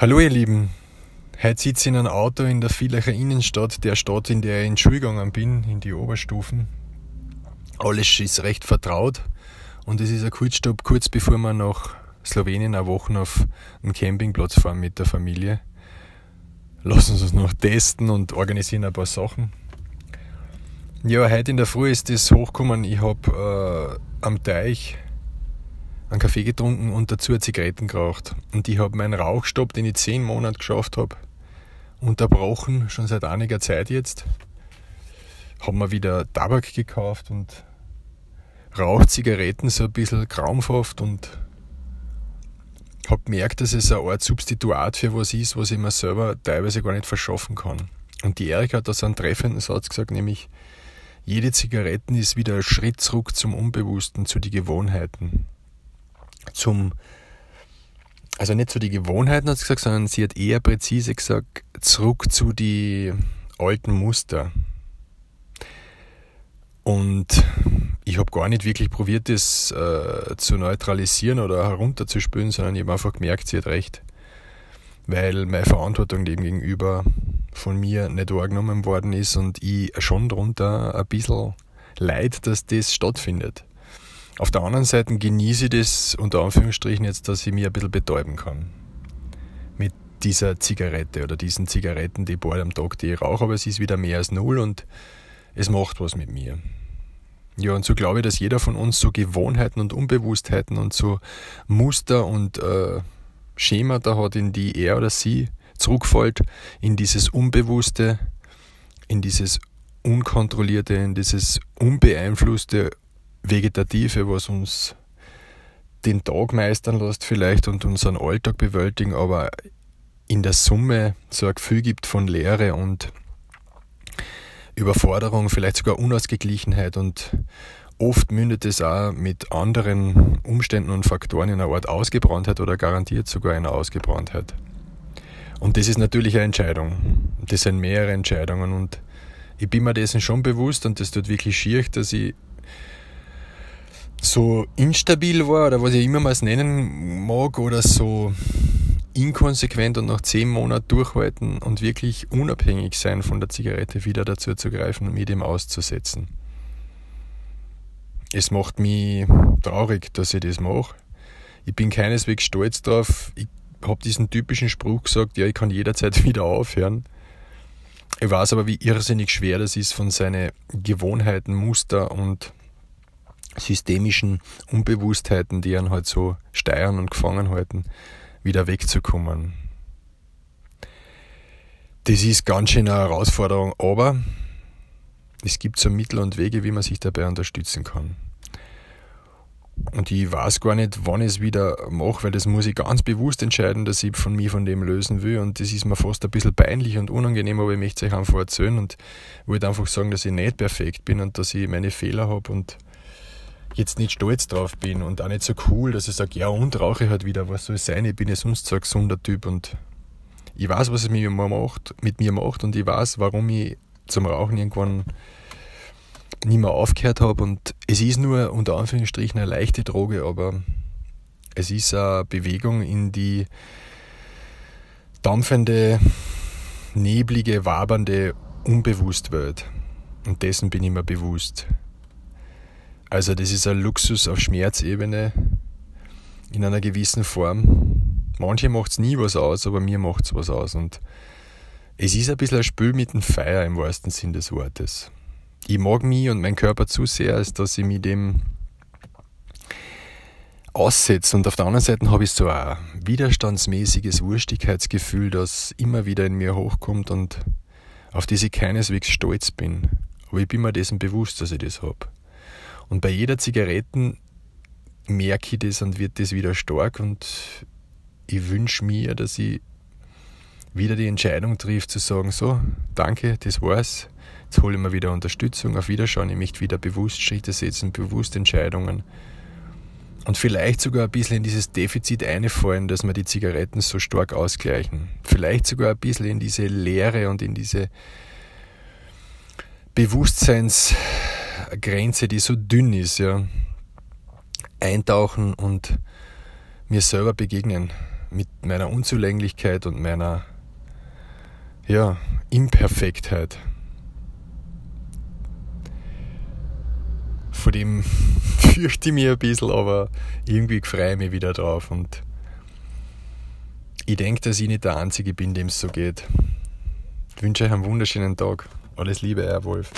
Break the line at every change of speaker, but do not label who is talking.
Hallo ihr Lieben, heute sitze ich in einem Auto in der Villacher Innenstadt, der Stadt, in der ich in Schule bin, in die Oberstufen. Alles ist recht vertraut und es ist ein Kurzstopp, kurz bevor wir nach Slowenien eine Woche auf einen Campingplatz fahren mit der Familie. Lassen uns noch testen und organisieren ein paar Sachen. Ja, heute in der Früh ist das hochgekommen, ich habe äh, am Teich einen Kaffee getrunken und dazu Zigaretten geraucht. Und ich habe meinen Rauchstopp, den ich zehn Monate geschafft habe, unterbrochen, schon seit einiger Zeit jetzt. Habe mir wieder Tabak gekauft und rauche Zigaretten so ein bisschen krampfhaft und habe gemerkt, dass es eine Art Substituat für was ist, was ich mir selber teilweise gar nicht verschaffen kann. Und die Erika hat da so einen treffenden Satz gesagt, nämlich jede Zigaretten ist wieder ein Schritt zurück zum Unbewussten, zu den Gewohnheiten zum, also nicht zu den Gewohnheiten hat sie gesagt, sondern sie hat eher präzise gesagt, zurück zu den alten Muster. Und ich habe gar nicht wirklich probiert, das äh, zu neutralisieren oder herunterzuspülen, sondern ich habe einfach gemerkt, sie hat recht. Weil meine Verantwortung dem gegenüber von mir nicht wahrgenommen worden ist und ich schon darunter ein bisschen leid, dass das stattfindet. Auf der anderen Seite genieße ich das unter Anführungsstrichen jetzt, dass ich mich ein bisschen betäuben kann. Mit dieser Zigarette oder diesen Zigaretten, die bald am Tag, die ich rauche, aber es ist wieder mehr als null und es macht was mit mir. Ja, und so glaube ich, dass jeder von uns so Gewohnheiten und Unbewusstheiten und so Muster und äh, Schemata hat, in die er oder sie zurückfällt, in dieses Unbewusste, in dieses Unkontrollierte, in dieses Unbeeinflusste Vegetative, was uns den Tag meistern lässt vielleicht und unseren Alltag bewältigen, aber in der Summe so ein Gefühl gibt von Leere und Überforderung, vielleicht sogar Unausgeglichenheit und oft mündet es auch mit anderen Umständen und Faktoren in einer Art Ausgebranntheit oder garantiert sogar einer Ausgebranntheit. Und das ist natürlich eine Entscheidung. Das sind mehrere Entscheidungen und ich bin mir dessen schon bewusst und das tut wirklich schier, dass ich so instabil war oder was ich immer mal es nennen mag oder so inkonsequent und nach zehn Monaten durchhalten und wirklich unabhängig sein von der Zigarette wieder dazu zu greifen und mit ihm auszusetzen. Es macht mich traurig, dass ich das mache. Ich bin keineswegs stolz darauf. Ich habe diesen typischen Spruch gesagt, ja, ich kann jederzeit wieder aufhören. Ich weiß aber, wie irrsinnig schwer das ist, von seinen Gewohnheiten, Muster und systemischen Unbewusstheiten, die einen halt so steuern und gefangen halten, wieder wegzukommen. Das ist ganz schön eine Herausforderung, aber es gibt so Mittel und Wege, wie man sich dabei unterstützen kann. Und ich weiß gar nicht, wann ich es wieder mache, weil das muss ich ganz bewusst entscheiden, dass ich von mir von dem lösen will. Und das ist mir fast ein bisschen peinlich und unangenehm, aber ich möchte es euch einfach erzählen und wollte einfach sagen, dass ich nicht perfekt bin und dass ich meine Fehler habe und jetzt nicht stolz drauf bin und auch nicht so cool, dass ich sage, ja und rauche halt wieder, was soll es sein, ich bin ja sonst so ein gesunder Typ und ich weiß, was es mit mir macht, mit mir macht und ich weiß, warum ich zum Rauchen irgendwann nicht mehr aufgehört habe und es ist nur unter Anführungsstrichen eine leichte Droge, aber es ist eine Bewegung in die dampfende, neblige, wabernde Unbewusstwelt und dessen bin ich mir bewusst. Also das ist ein Luxus auf Schmerzebene in einer gewissen Form. Manche macht es nie was aus, aber mir macht es was aus. Und es ist ein bisschen ein Spiel mit dem Feuer im wahrsten Sinn des Wortes. Ich mag mich und meinen Körper zu sehr, als dass ich mich dem aussetze. Und auf der anderen Seite habe ich so ein widerstandsmäßiges Wurstigkeitsgefühl, das immer wieder in mir hochkommt und auf das ich keineswegs stolz bin. Aber ich bin mir dessen bewusst, dass ich das habe. Und bei jeder Zigaretten merke ich das und wird das wieder stark und ich wünsche mir, dass ich wieder die Entscheidung trifft zu sagen, so, danke, das war's. Jetzt hole ich mir wieder Unterstützung, auf Wiederschauen, ich möchte wieder bewusst Schritte setzen, bewusst Entscheidungen. Und vielleicht sogar ein bisschen in dieses Defizit einfallen, dass wir die Zigaretten so stark ausgleichen. Vielleicht sogar ein bisschen in diese Leere und in diese Bewusstseins- Grenze, die so dünn ist, ja, eintauchen und mir selber begegnen. mit meiner Unzulänglichkeit und meiner ja, Imperfektheit. Vor dem fürchte ich mich ein bisschen, aber irgendwie freue ich mich wieder drauf und ich denke, dass ich nicht der Einzige bin, dem es so geht. Ich wünsche euch einen wunderschönen Tag. Alles Liebe, Herr Wolf.